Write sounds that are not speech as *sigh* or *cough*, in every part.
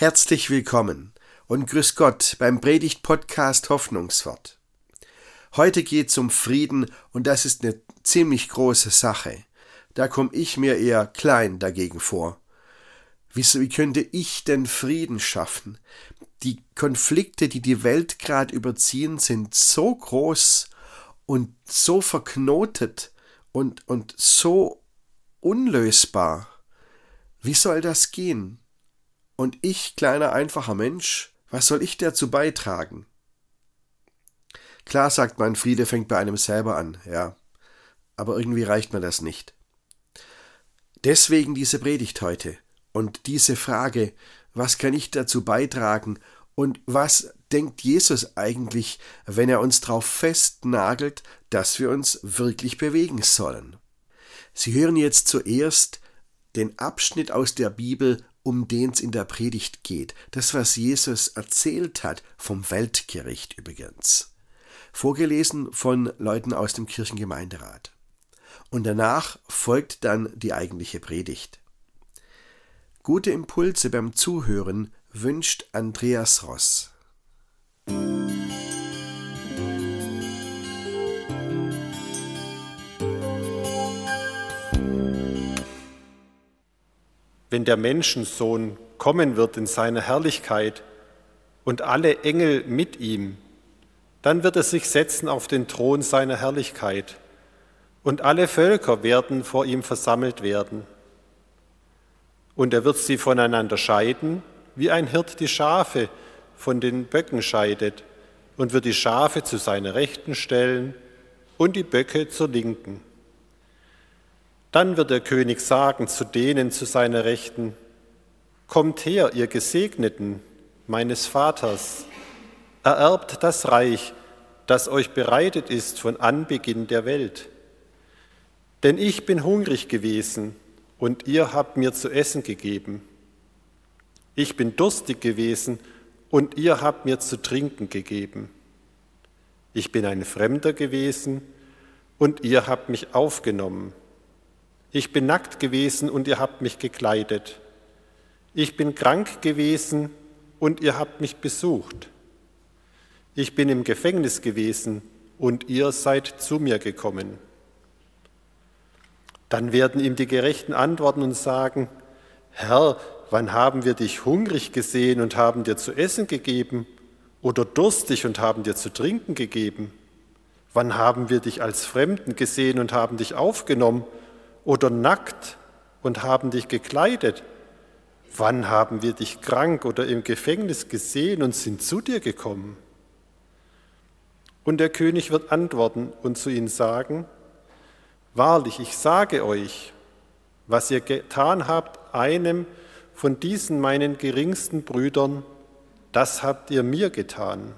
Herzlich willkommen und grüß Gott beim Predigt-Podcast Hoffnungswort. Heute geht es um Frieden und das ist eine ziemlich große Sache. Da komme ich mir eher klein dagegen vor. Wie, wie könnte ich denn Frieden schaffen? Die Konflikte, die die Welt gerade überziehen, sind so groß und so verknotet und, und so unlösbar. Wie soll das gehen? Und ich, kleiner, einfacher Mensch, was soll ich dazu beitragen? Klar sagt man, Friede fängt bei einem selber an, ja. Aber irgendwie reicht mir das nicht. Deswegen diese Predigt heute und diese Frage, was kann ich dazu beitragen und was denkt Jesus eigentlich, wenn er uns darauf festnagelt, dass wir uns wirklich bewegen sollen? Sie hören jetzt zuerst den Abschnitt aus der Bibel um den es in der Predigt geht. Das, was Jesus erzählt hat vom Weltgericht übrigens. Vorgelesen von Leuten aus dem Kirchengemeinderat. Und danach folgt dann die eigentliche Predigt. Gute Impulse beim Zuhören wünscht Andreas Ross. Wenn der Menschensohn kommen wird in seiner Herrlichkeit und alle Engel mit ihm, dann wird er sich setzen auf den Thron seiner Herrlichkeit und alle Völker werden vor ihm versammelt werden. Und er wird sie voneinander scheiden, wie ein Hirt die Schafe von den Böcken scheidet, und wird die Schafe zu seiner Rechten stellen und die Böcke zur Linken. Dann wird der König sagen zu denen zu seiner Rechten, Kommt her, ihr Gesegneten meines Vaters, ererbt das Reich, das euch bereitet ist von Anbeginn der Welt. Denn ich bin hungrig gewesen und ihr habt mir zu essen gegeben. Ich bin durstig gewesen und ihr habt mir zu trinken gegeben. Ich bin ein Fremder gewesen und ihr habt mich aufgenommen. Ich bin nackt gewesen und ihr habt mich gekleidet. Ich bin krank gewesen und ihr habt mich besucht. Ich bin im Gefängnis gewesen und ihr seid zu mir gekommen. Dann werden ihm die Gerechten antworten und sagen, Herr, wann haben wir dich hungrig gesehen und haben dir zu essen gegeben oder durstig und haben dir zu trinken gegeben? Wann haben wir dich als Fremden gesehen und haben dich aufgenommen oder nackt und haben dich gekleidet? Wann haben wir dich krank oder im Gefängnis gesehen und sind zu dir gekommen? Und der König wird antworten und zu ihnen sagen, Wahrlich, ich sage euch, was ihr getan habt, einem von diesen meinen geringsten Brüdern, das habt ihr mir getan.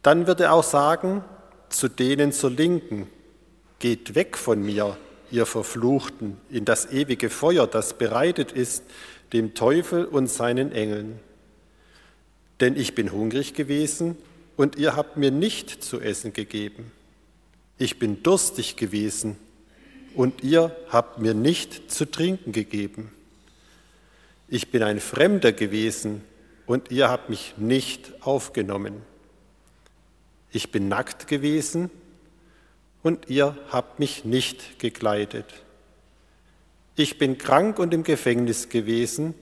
Dann wird er auch sagen, zu denen zur Linken, Geht weg von mir, ihr Verfluchten, in das ewige Feuer, das bereitet ist dem Teufel und seinen Engeln. Denn ich bin hungrig gewesen und ihr habt mir nicht zu essen gegeben. Ich bin durstig gewesen und ihr habt mir nicht zu trinken gegeben. Ich bin ein Fremder gewesen und ihr habt mich nicht aufgenommen. Ich bin nackt gewesen und ihr habt mich nicht gekleidet. Ich bin krank und im Gefängnis gewesen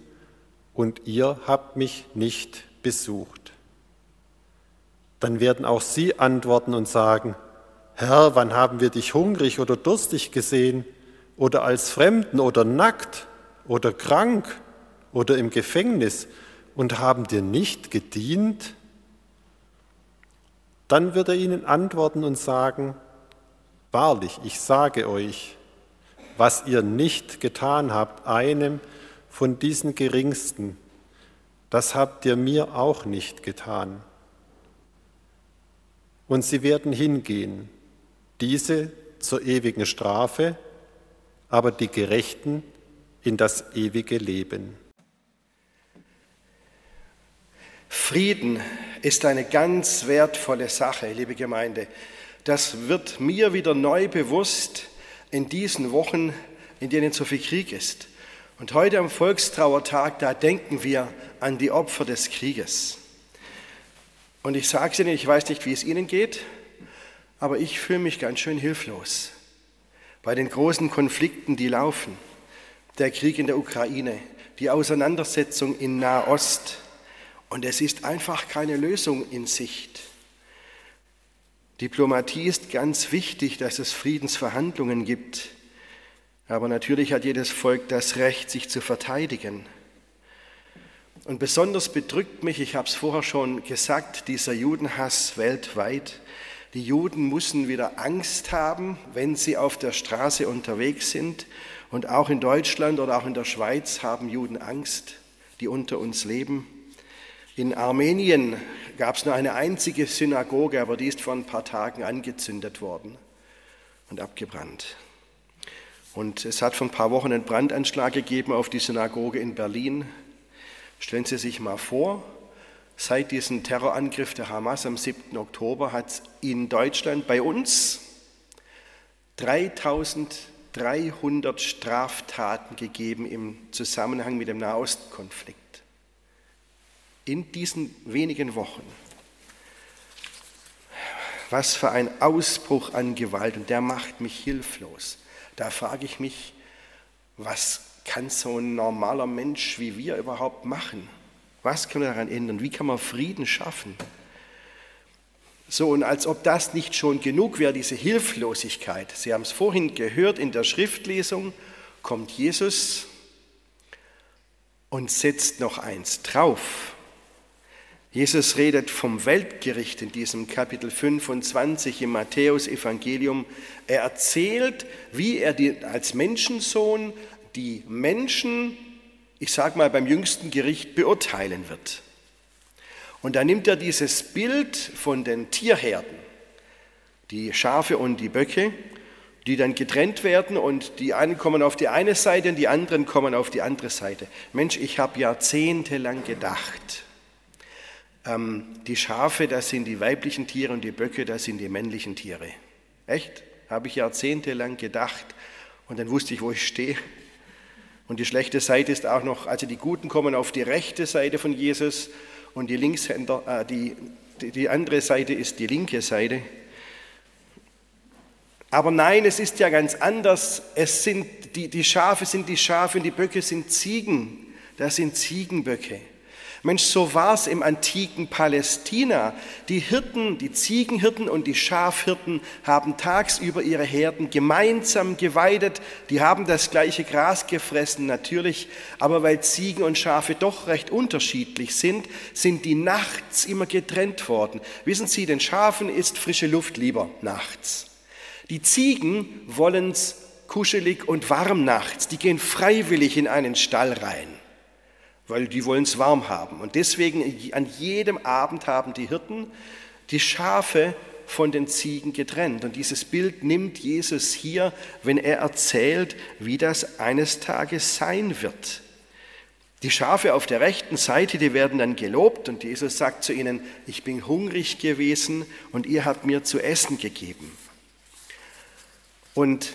und ihr habt mich nicht besucht. Dann werden auch sie antworten und sagen, Herr, wann haben wir dich hungrig oder durstig gesehen oder als Fremden oder nackt oder krank oder im Gefängnis und haben dir nicht gedient? Dann wird er ihnen antworten und sagen, Wahrlich, ich sage euch, was ihr nicht getan habt, einem von diesen Geringsten, das habt ihr mir auch nicht getan. Und sie werden hingehen, diese zur ewigen Strafe, aber die Gerechten in das ewige Leben. Frieden ist eine ganz wertvolle Sache, liebe Gemeinde das wird mir wieder neu bewusst in diesen Wochen, in denen so viel Krieg ist. Und heute am Volkstrauertag, da denken wir an die Opfer des Krieges. Und ich sage es Ihnen, ich weiß nicht, wie es Ihnen geht, aber ich fühle mich ganz schön hilflos bei den großen Konflikten, die laufen. Der Krieg in der Ukraine, die Auseinandersetzung in Nahost. Und es ist einfach keine Lösung in Sicht. Diplomatie ist ganz wichtig, dass es Friedensverhandlungen gibt. Aber natürlich hat jedes Volk das Recht, sich zu verteidigen. Und besonders bedrückt mich, ich habe es vorher schon gesagt, dieser Judenhass weltweit. Die Juden müssen wieder Angst haben, wenn sie auf der Straße unterwegs sind. Und auch in Deutschland oder auch in der Schweiz haben Juden Angst, die unter uns leben. In Armenien gab es nur eine einzige Synagoge, aber die ist vor ein paar Tagen angezündet worden und abgebrannt. Und es hat vor ein paar Wochen einen Brandanschlag gegeben auf die Synagoge in Berlin. Stellen Sie sich mal vor, seit diesem Terrorangriff der Hamas am 7. Oktober hat es in Deutschland bei uns 3300 Straftaten gegeben im Zusammenhang mit dem Nahostkonflikt. In diesen wenigen Wochen. Was für ein Ausbruch an Gewalt und der macht mich hilflos. Da frage ich mich, was kann so ein normaler Mensch wie wir überhaupt machen? Was können wir daran ändern? Wie kann man Frieden schaffen? So, und als ob das nicht schon genug wäre, diese Hilflosigkeit. Sie haben es vorhin gehört in der Schriftlesung, kommt Jesus und setzt noch eins drauf. Jesus redet vom Weltgericht in diesem Kapitel 25 im Matthäus-Evangelium. Er erzählt, wie er als Menschensohn die Menschen, ich sage mal, beim jüngsten Gericht beurteilen wird. Und da nimmt er dieses Bild von den Tierherden, die Schafe und die Böcke, die dann getrennt werden und die einen kommen auf die eine Seite und die anderen kommen auf die andere Seite. Mensch, ich habe jahrzehntelang gedacht, die Schafe, das sind die weiblichen Tiere und die Böcke, das sind die männlichen Tiere. Echt? Habe ich jahrzehntelang gedacht und dann wusste ich, wo ich stehe. Und die schlechte Seite ist auch noch, also die Guten kommen auf die rechte Seite von Jesus und die Linkshänder, äh, die, die andere Seite ist die linke Seite. Aber nein, es ist ja ganz anders. Es sind, die, die Schafe sind die Schafe und die Böcke sind Ziegen. Das sind Ziegenböcke. Mensch, so war es im antiken Palästina. Die Hirten, die Ziegenhirten und die Schafhirten haben tagsüber ihre Herden gemeinsam geweidet. Die haben das gleiche Gras gefressen, natürlich. Aber weil Ziegen und Schafe doch recht unterschiedlich sind, sind die nachts immer getrennt worden. Wissen Sie, den Schafen ist frische Luft lieber nachts. Die Ziegen wollen es kuschelig und warm nachts. Die gehen freiwillig in einen Stall rein weil die wollen es warm haben. Und deswegen an jedem Abend haben die Hirten die Schafe von den Ziegen getrennt. Und dieses Bild nimmt Jesus hier, wenn er erzählt, wie das eines Tages sein wird. Die Schafe auf der rechten Seite, die werden dann gelobt und Jesus sagt zu ihnen, ich bin hungrig gewesen und ihr habt mir zu essen gegeben. Und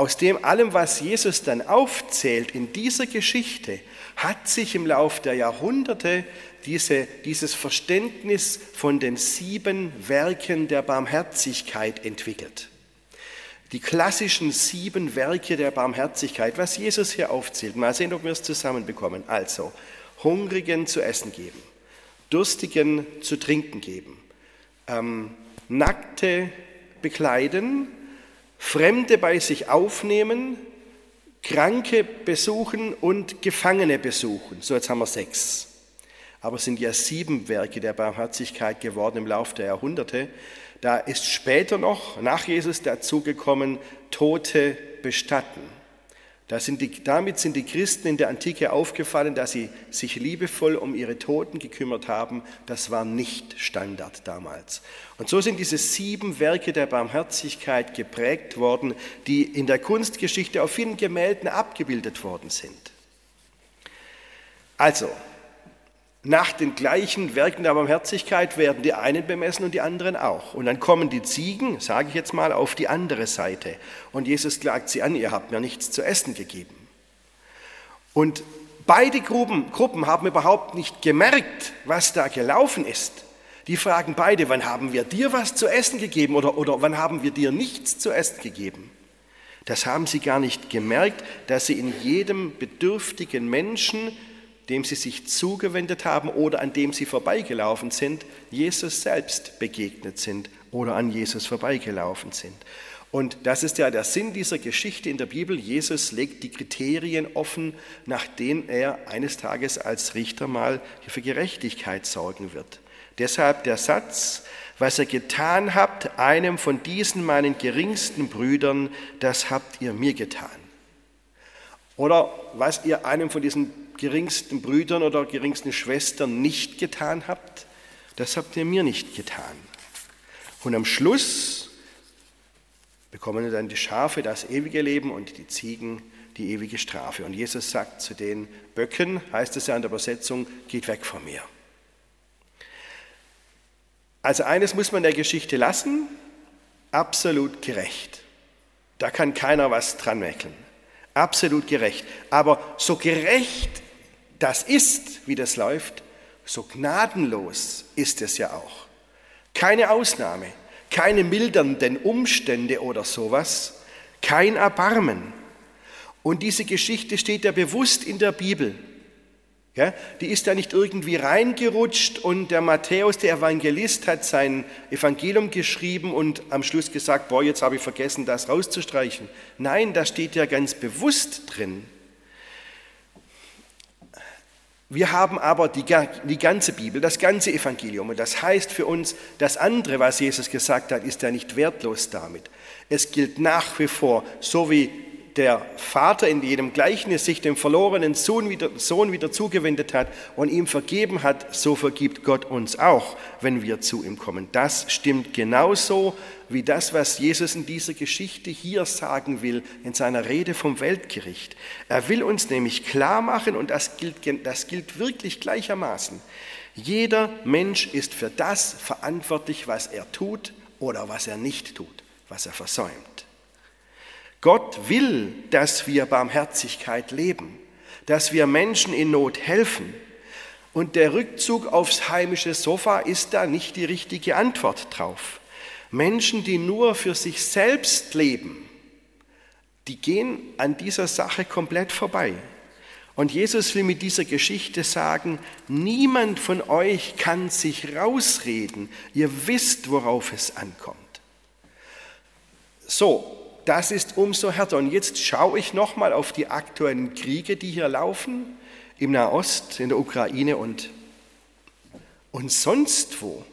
aus dem allem, was Jesus dann aufzählt in dieser Geschichte, hat sich im Lauf der Jahrhunderte diese, dieses Verständnis von den sieben Werken der Barmherzigkeit entwickelt. Die klassischen sieben Werke der Barmherzigkeit, was Jesus hier aufzählt. Mal sehen, ob wir es zusammenbekommen. Also, Hungrigen zu essen geben, Durstigen zu trinken geben, ähm, Nackte bekleiden, Fremde bei sich aufnehmen, Kranke besuchen und Gefangene besuchen. So, jetzt haben wir sechs. Aber es sind ja sieben Werke der Barmherzigkeit geworden im Laufe der Jahrhunderte. Da ist später noch, nach Jesus dazugekommen, Tote bestatten. Sind die, damit sind die Christen in der Antike aufgefallen, dass sie sich liebevoll um ihre Toten gekümmert haben. Das war nicht Standard damals. Und so sind diese sieben Werke der Barmherzigkeit geprägt worden, die in der Kunstgeschichte auf vielen Gemälden abgebildet worden sind. Also, nach den gleichen Werken der Barmherzigkeit werden die einen bemessen und die anderen auch. Und dann kommen die Ziegen, sage ich jetzt mal, auf die andere Seite. Und Jesus klagt sie an, ihr habt mir nichts zu essen gegeben. Und beide Gruppen, Gruppen haben überhaupt nicht gemerkt, was da gelaufen ist. Die fragen beide, wann haben wir dir was zu essen gegeben oder, oder wann haben wir dir nichts zu essen gegeben? Das haben sie gar nicht gemerkt, dass sie in jedem bedürftigen Menschen, dem sie sich zugewendet haben oder an dem sie vorbeigelaufen sind, Jesus selbst begegnet sind oder an Jesus vorbeigelaufen sind. Und das ist ja der Sinn dieser Geschichte in der Bibel. Jesus legt die Kriterien offen, nach denen er eines Tages als Richter mal für Gerechtigkeit sorgen wird. Deshalb der Satz, was ihr getan habt, einem von diesen meinen geringsten Brüdern, das habt ihr mir getan. Oder was ihr einem von diesen geringsten Brüdern oder geringsten Schwestern nicht getan habt, das habt ihr mir nicht getan. Und am Schluss bekommen dann die Schafe das ewige Leben und die Ziegen die ewige Strafe. Und Jesus sagt zu den Böcken, heißt es ja in der Übersetzung, geht weg von mir. Also eines muss man der Geschichte lassen, absolut gerecht. Da kann keiner was dran mäkeln. Absolut gerecht. Aber so gerecht das ist, wie das läuft, so gnadenlos ist es ja auch. Keine Ausnahme, keine mildernden Umstände oder sowas, kein Erbarmen. Und diese Geschichte steht ja bewusst in der Bibel. Ja, die ist ja nicht irgendwie reingerutscht und der Matthäus, der Evangelist, hat sein Evangelium geschrieben und am Schluss gesagt, boah, jetzt habe ich vergessen, das rauszustreichen. Nein, das steht ja ganz bewusst drin. Wir haben aber die, die, ganze Bibel, das ganze Evangelium. Und das heißt für uns, das andere, was Jesus gesagt hat, ist ja nicht wertlos damit. Es gilt nach wie vor, so wie der Vater in jedem Gleichnis sich dem verlorenen Sohn wieder, Sohn wieder zugewendet hat und ihm vergeben hat, so vergibt Gott uns auch, wenn wir zu ihm kommen. Das stimmt genauso wie das, was Jesus in dieser Geschichte hier sagen will, in seiner Rede vom Weltgericht. Er will uns nämlich klar machen, und das gilt, das gilt wirklich gleichermaßen, jeder Mensch ist für das verantwortlich, was er tut oder was er nicht tut, was er versäumt. Gott will, dass wir Barmherzigkeit leben, dass wir Menschen in Not helfen. Und der Rückzug aufs heimische Sofa ist da nicht die richtige Antwort drauf. Menschen, die nur für sich selbst leben, die gehen an dieser Sache komplett vorbei. Und Jesus will mit dieser Geschichte sagen, niemand von euch kann sich rausreden. Ihr wisst, worauf es ankommt. So, das ist umso härter. Und jetzt schaue ich nochmal auf die aktuellen Kriege, die hier laufen, im Nahost, in der Ukraine und, und sonst wo.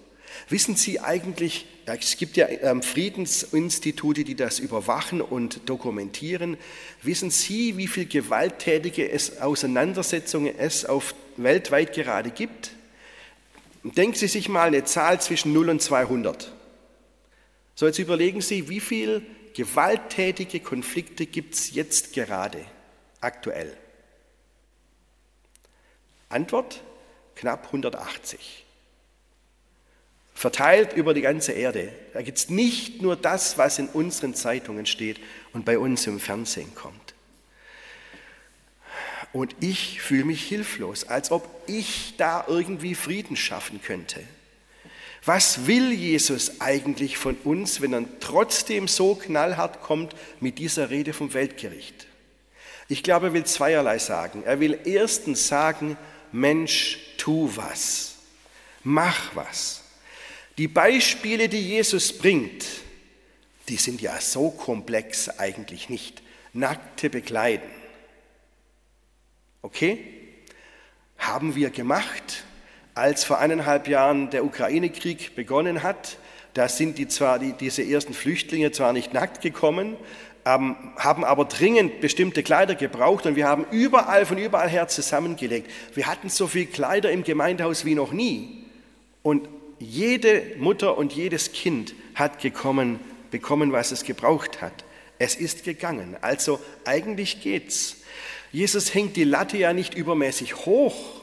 Wissen Sie eigentlich, es gibt ja ähm, Friedensinstitute, die das überwachen und dokumentieren. Wissen Sie, wie viele gewalttätige Auseinandersetzungen es auf, weltweit gerade gibt? Denken Sie sich mal eine Zahl zwischen 0 und 200. So, jetzt überlegen Sie, wie viele gewalttätige Konflikte gibt es jetzt gerade, aktuell? Antwort, knapp 180. Verteilt über die ganze Erde. Da gibt es nicht nur das, was in unseren Zeitungen steht und bei uns im Fernsehen kommt. Und ich fühle mich hilflos, als ob ich da irgendwie Frieden schaffen könnte. Was will Jesus eigentlich von uns, wenn er trotzdem so knallhart kommt mit dieser Rede vom Weltgericht? Ich glaube, er will zweierlei sagen. Er will erstens sagen, Mensch, tu was, mach was. Die Beispiele, die Jesus bringt, die sind ja so komplex eigentlich nicht. Nackte bekleiden. Okay? Haben wir gemacht, als vor eineinhalb Jahren der Ukraine-Krieg begonnen hat, da sind die zwar die, diese ersten Flüchtlinge zwar nicht nackt gekommen, ähm, haben aber dringend bestimmte Kleider gebraucht und wir haben überall von überall her zusammengelegt. Wir hatten so viel Kleider im Gemeindehaus wie noch nie. Und jede Mutter und jedes Kind hat gekommen, bekommen, was es gebraucht hat. Es ist gegangen. Also eigentlich geht's. Jesus hängt die Latte ja nicht übermäßig hoch,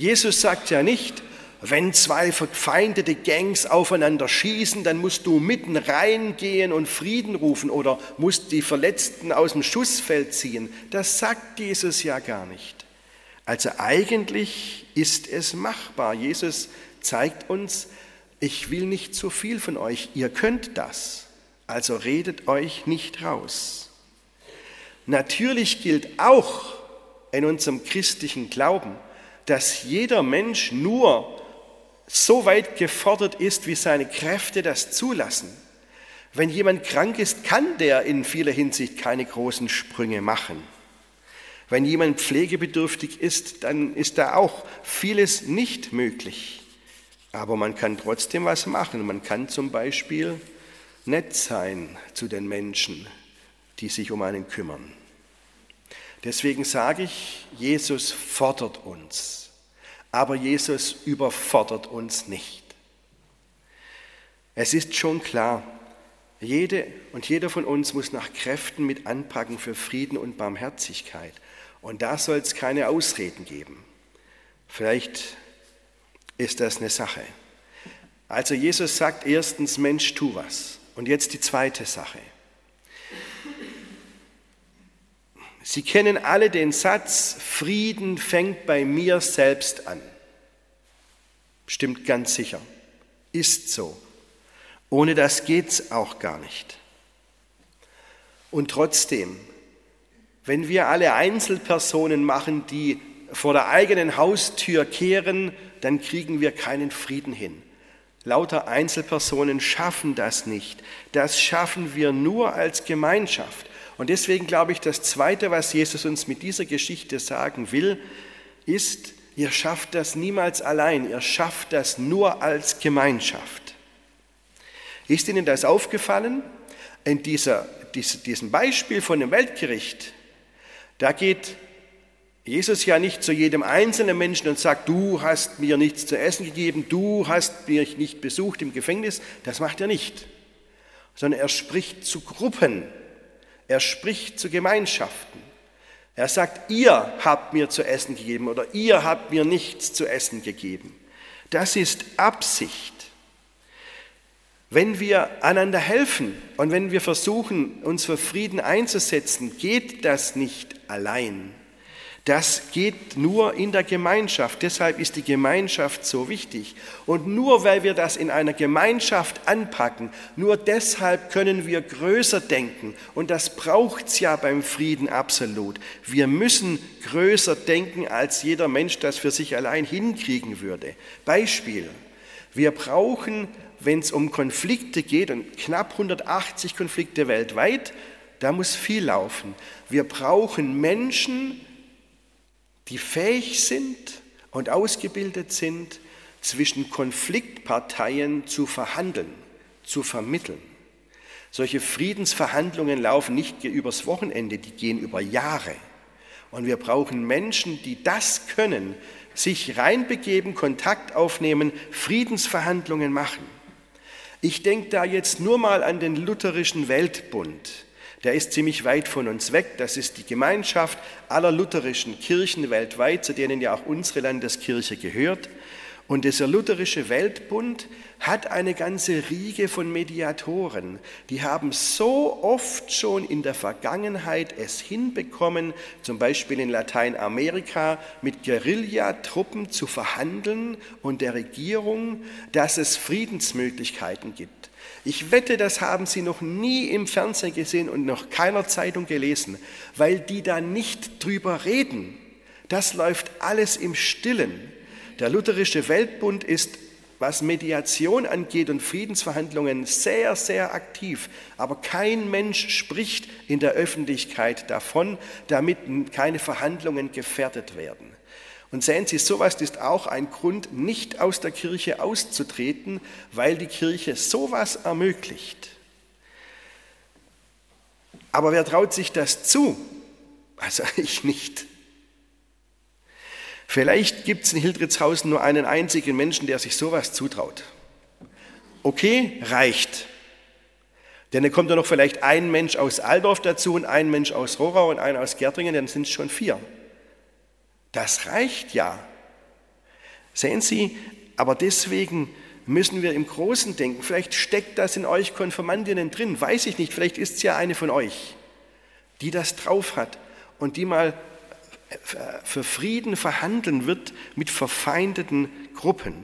Jesus sagt ja nicht, wenn zwei verfeindete Gangs aufeinander schießen, dann musst du mitten reingehen und Frieden rufen oder musst die Verletzten aus dem Schussfeld ziehen. Das sagt Jesus ja gar nicht. Also eigentlich ist es machbar. Jesus zeigt uns, ich will nicht zu viel von euch, ihr könnt das, also redet euch nicht raus. Natürlich gilt auch in unserem christlichen Glauben, dass jeder Mensch nur so weit gefordert ist, wie seine Kräfte das zulassen. Wenn jemand krank ist, kann der in vieler Hinsicht keine großen Sprünge machen. Wenn jemand pflegebedürftig ist, dann ist da auch vieles nicht möglich. Aber man kann trotzdem was machen. Man kann zum Beispiel nett sein zu den Menschen, die sich um einen kümmern. Deswegen sage ich, Jesus fordert uns, aber Jesus überfordert uns nicht. Es ist schon klar, jede und jeder von uns muss nach Kräften mit anpacken für Frieden und Barmherzigkeit. Und da soll es keine Ausreden geben. Vielleicht ist das eine Sache. Also Jesus sagt erstens, Mensch, tu was. Und jetzt die zweite Sache. Sie kennen alle den Satz, Frieden fängt bei mir selbst an. Stimmt ganz sicher. Ist so. Ohne das geht's auch gar nicht. Und trotzdem, wenn wir alle Einzelpersonen machen, die vor der eigenen Haustür kehren, dann kriegen wir keinen Frieden hin. Lauter Einzelpersonen schaffen das nicht. Das schaffen wir nur als Gemeinschaft. Und deswegen glaube ich, das Zweite, was Jesus uns mit dieser Geschichte sagen will, ist, ihr schafft das niemals allein, ihr schafft das nur als Gemeinschaft. Ist Ihnen das aufgefallen? In dieser, diesem Beispiel von dem Weltgericht, da geht Jesus ja nicht zu jedem einzelnen Menschen und sagt, du hast mir nichts zu essen gegeben, du hast mich nicht besucht im Gefängnis. Das macht er nicht, sondern er spricht zu Gruppen, er spricht zu Gemeinschaften. Er sagt, ihr habt mir zu essen gegeben oder ihr habt mir nichts zu essen gegeben. Das ist Absicht. Wenn wir einander helfen und wenn wir versuchen, uns für Frieden einzusetzen, geht das nicht allein. Das geht nur in der Gemeinschaft. Deshalb ist die Gemeinschaft so wichtig. Und nur weil wir das in einer Gemeinschaft anpacken, nur deshalb können wir größer denken. Und das braucht es ja beim Frieden absolut. Wir müssen größer denken, als jeder Mensch das für sich allein hinkriegen würde. Beispiel. Wir brauchen, wenn es um Konflikte geht, und knapp 180 Konflikte weltweit, da muss viel laufen. Wir brauchen Menschen, die fähig sind und ausgebildet sind, zwischen Konfliktparteien zu verhandeln, zu vermitteln. Solche Friedensverhandlungen laufen nicht übers Wochenende, die gehen über Jahre. Und wir brauchen Menschen, die das können, sich reinbegeben, Kontakt aufnehmen, Friedensverhandlungen machen. Ich denke da jetzt nur mal an den Lutherischen Weltbund der ist ziemlich weit von uns weg. Das ist die Gemeinschaft aller lutherischen Kirchen weltweit, zu denen ja auch unsere Landeskirche gehört. Und dieser lutherische Weltbund hat eine ganze Riege von Mediatoren. Die haben so oft schon in der Vergangenheit es hinbekommen, zum Beispiel in Lateinamerika mit Guerillatruppen zu verhandeln und der Regierung, dass es Friedensmöglichkeiten gibt. Ich wette, das haben Sie noch nie im Fernsehen gesehen und noch keiner Zeitung gelesen, weil die da nicht drüber reden. Das läuft alles im Stillen. Der Lutherische Weltbund ist, was Mediation angeht und Friedensverhandlungen, sehr, sehr aktiv. Aber kein Mensch spricht in der Öffentlichkeit davon, damit keine Verhandlungen gefährdet werden. Und sehen Sie, sowas ist auch ein Grund, nicht aus der Kirche auszutreten, weil die Kirche sowas ermöglicht. Aber wer traut sich das zu? Also *laughs* ich nicht. Vielleicht gibt es in Hildritzhausen nur einen einzigen Menschen, der sich sowas zutraut. Okay, reicht. Denn dann kommt ja noch vielleicht ein Mensch aus Aldorf dazu und ein Mensch aus Rohrau und einer aus Gärtringen, dann sind es schon vier. Das reicht ja. Sehen Sie, Aber deswegen müssen wir im Großen denken. Vielleicht steckt das in euch Konfirmandinnen drin, weiß ich nicht. Vielleicht ist es ja eine von euch, die das drauf hat und die mal für Frieden verhandeln wird mit verfeindeten Gruppen.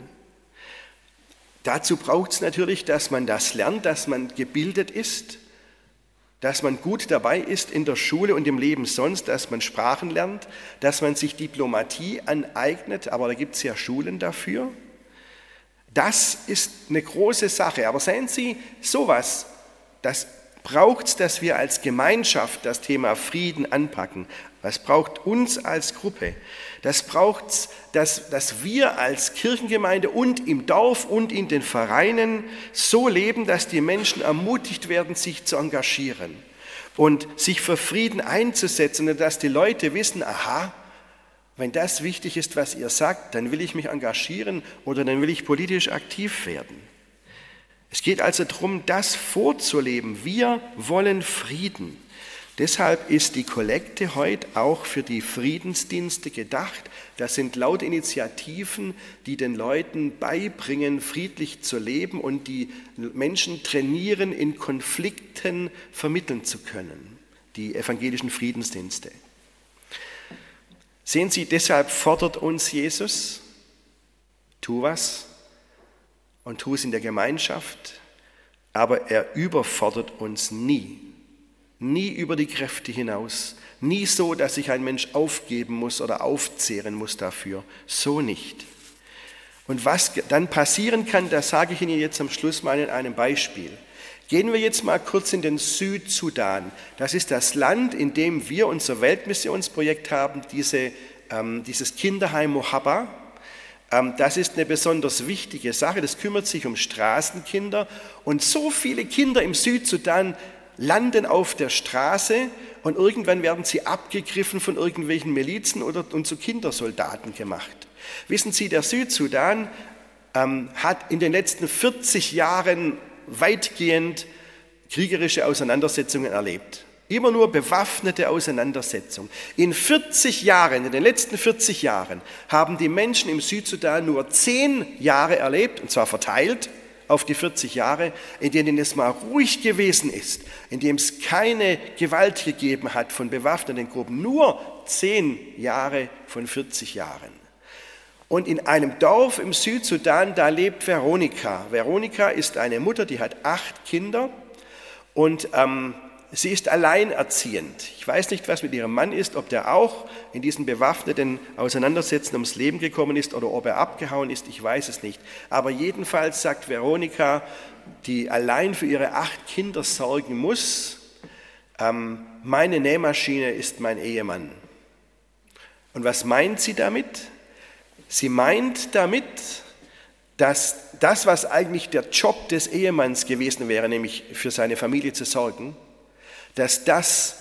Dazu braucht es natürlich, dass man das lernt, dass man gebildet ist, dass man gut dabei ist in der Schule und im Leben sonst, dass man Sprachen lernt, dass man sich Diplomatie aneignet, aber da gibt es ja Schulen dafür. Das ist eine große Sache. Aber seien Sie, sowas, das braucht es, dass wir als Gemeinschaft das Thema Frieden anpacken. Das braucht uns als Gruppe. Das braucht dass, dass wir als Kirchengemeinde und im Dorf und in den Vereinen so leben, dass die Menschen ermutigt werden, sich zu engagieren und sich für Frieden einzusetzen und dass die Leute wissen, aha, wenn das wichtig ist, was ihr sagt, dann will ich mich engagieren oder dann will ich politisch aktiv werden. Es geht also darum, das vorzuleben. Wir wollen Frieden. Deshalb ist die Kollekte heute auch für die Friedensdienste gedacht. Das sind laut Initiativen, die den Leuten beibringen, friedlich zu leben und die Menschen trainieren, in Konflikten vermitteln zu können. Die evangelischen Friedensdienste. Sehen Sie, deshalb fordert uns Jesus, tu was und tu es in der Gemeinschaft, aber er überfordert uns nie nie über die Kräfte hinaus, nie so, dass sich ein Mensch aufgeben muss oder aufzehren muss dafür, so nicht. Und was dann passieren kann, das sage ich Ihnen jetzt am Schluss mal in einem Beispiel. Gehen wir jetzt mal kurz in den Südsudan. Das ist das Land, in dem wir unser Weltmissionsprojekt haben, diese, ähm, dieses Kinderheim Mohaba. Ähm, das ist eine besonders wichtige Sache. Das kümmert sich um Straßenkinder. Und so viele Kinder im Südsudan landen auf der Straße und irgendwann werden sie abgegriffen von irgendwelchen Milizen oder, und zu Kindersoldaten gemacht. Wissen Sie, der Südsudan ähm, hat in den letzten 40 Jahren weitgehend kriegerische Auseinandersetzungen erlebt. Immer nur bewaffnete Auseinandersetzungen. In 40 Jahren, in den letzten 40 Jahren, haben die Menschen im Südsudan nur 10 Jahre erlebt, und zwar verteilt, auf die 40 Jahre, in denen es mal ruhig gewesen ist, in dem es keine Gewalt gegeben hat von bewaffneten Gruppen, nur 10 Jahre von 40 Jahren. Und in einem Dorf im Südsudan, da lebt Veronika. Veronika ist eine Mutter, die hat acht Kinder und ähm, Sie ist alleinerziehend. Ich weiß nicht, was mit ihrem Mann ist, ob der auch in diesen bewaffneten Auseinandersetzungen ums Leben gekommen ist oder ob er abgehauen ist, ich weiß es nicht. Aber jedenfalls sagt Veronika, die allein für ihre acht Kinder sorgen muss, ähm, meine Nähmaschine ist mein Ehemann. Und was meint sie damit? Sie meint damit, dass das, was eigentlich der Job des Ehemanns gewesen wäre, nämlich für seine Familie zu sorgen, dass das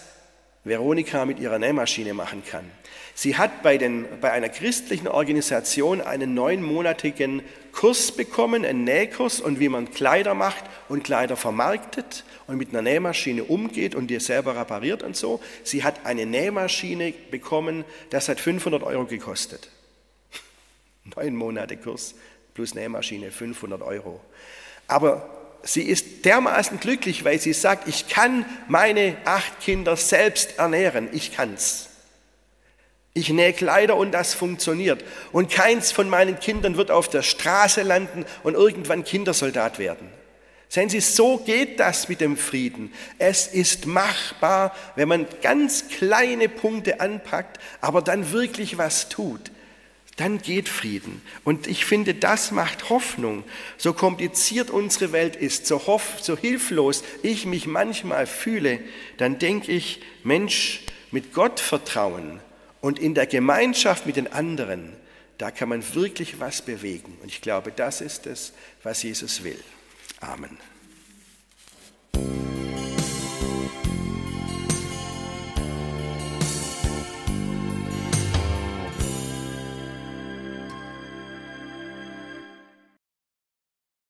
Veronika mit ihrer Nähmaschine machen kann. Sie hat bei, den, bei einer christlichen Organisation einen neunmonatigen Kurs bekommen, einen Nähkurs und wie man Kleider macht und Kleider vermarktet und mit einer Nähmaschine umgeht und die selber repariert und so. Sie hat eine Nähmaschine bekommen, das hat 500 Euro gekostet. *laughs* Neun Monate Kurs plus Nähmaschine, 500 Euro. Aber sie ist dermaßen glücklich, weil sie sagt, ich kann meine acht Kinder selbst ernähren. Ich kann's. Ich nähe Kleider und das funktioniert. Und keins von meinen Kindern wird auf der Straße landen und irgendwann Kindersoldat werden. Sehen Sie, so geht das mit dem Frieden. Es ist machbar, wenn man ganz kleine Punkte anpackt, aber dann wirklich was tut dann geht Frieden. Und ich finde, das macht Hoffnung. So kompliziert unsere Welt ist, so, hoff, so hilflos ich mich manchmal fühle, dann denke ich, Mensch, mit Gott vertrauen und in der Gemeinschaft mit den anderen, da kann man wirklich was bewegen. Und ich glaube, das ist es, was Jesus will. Amen.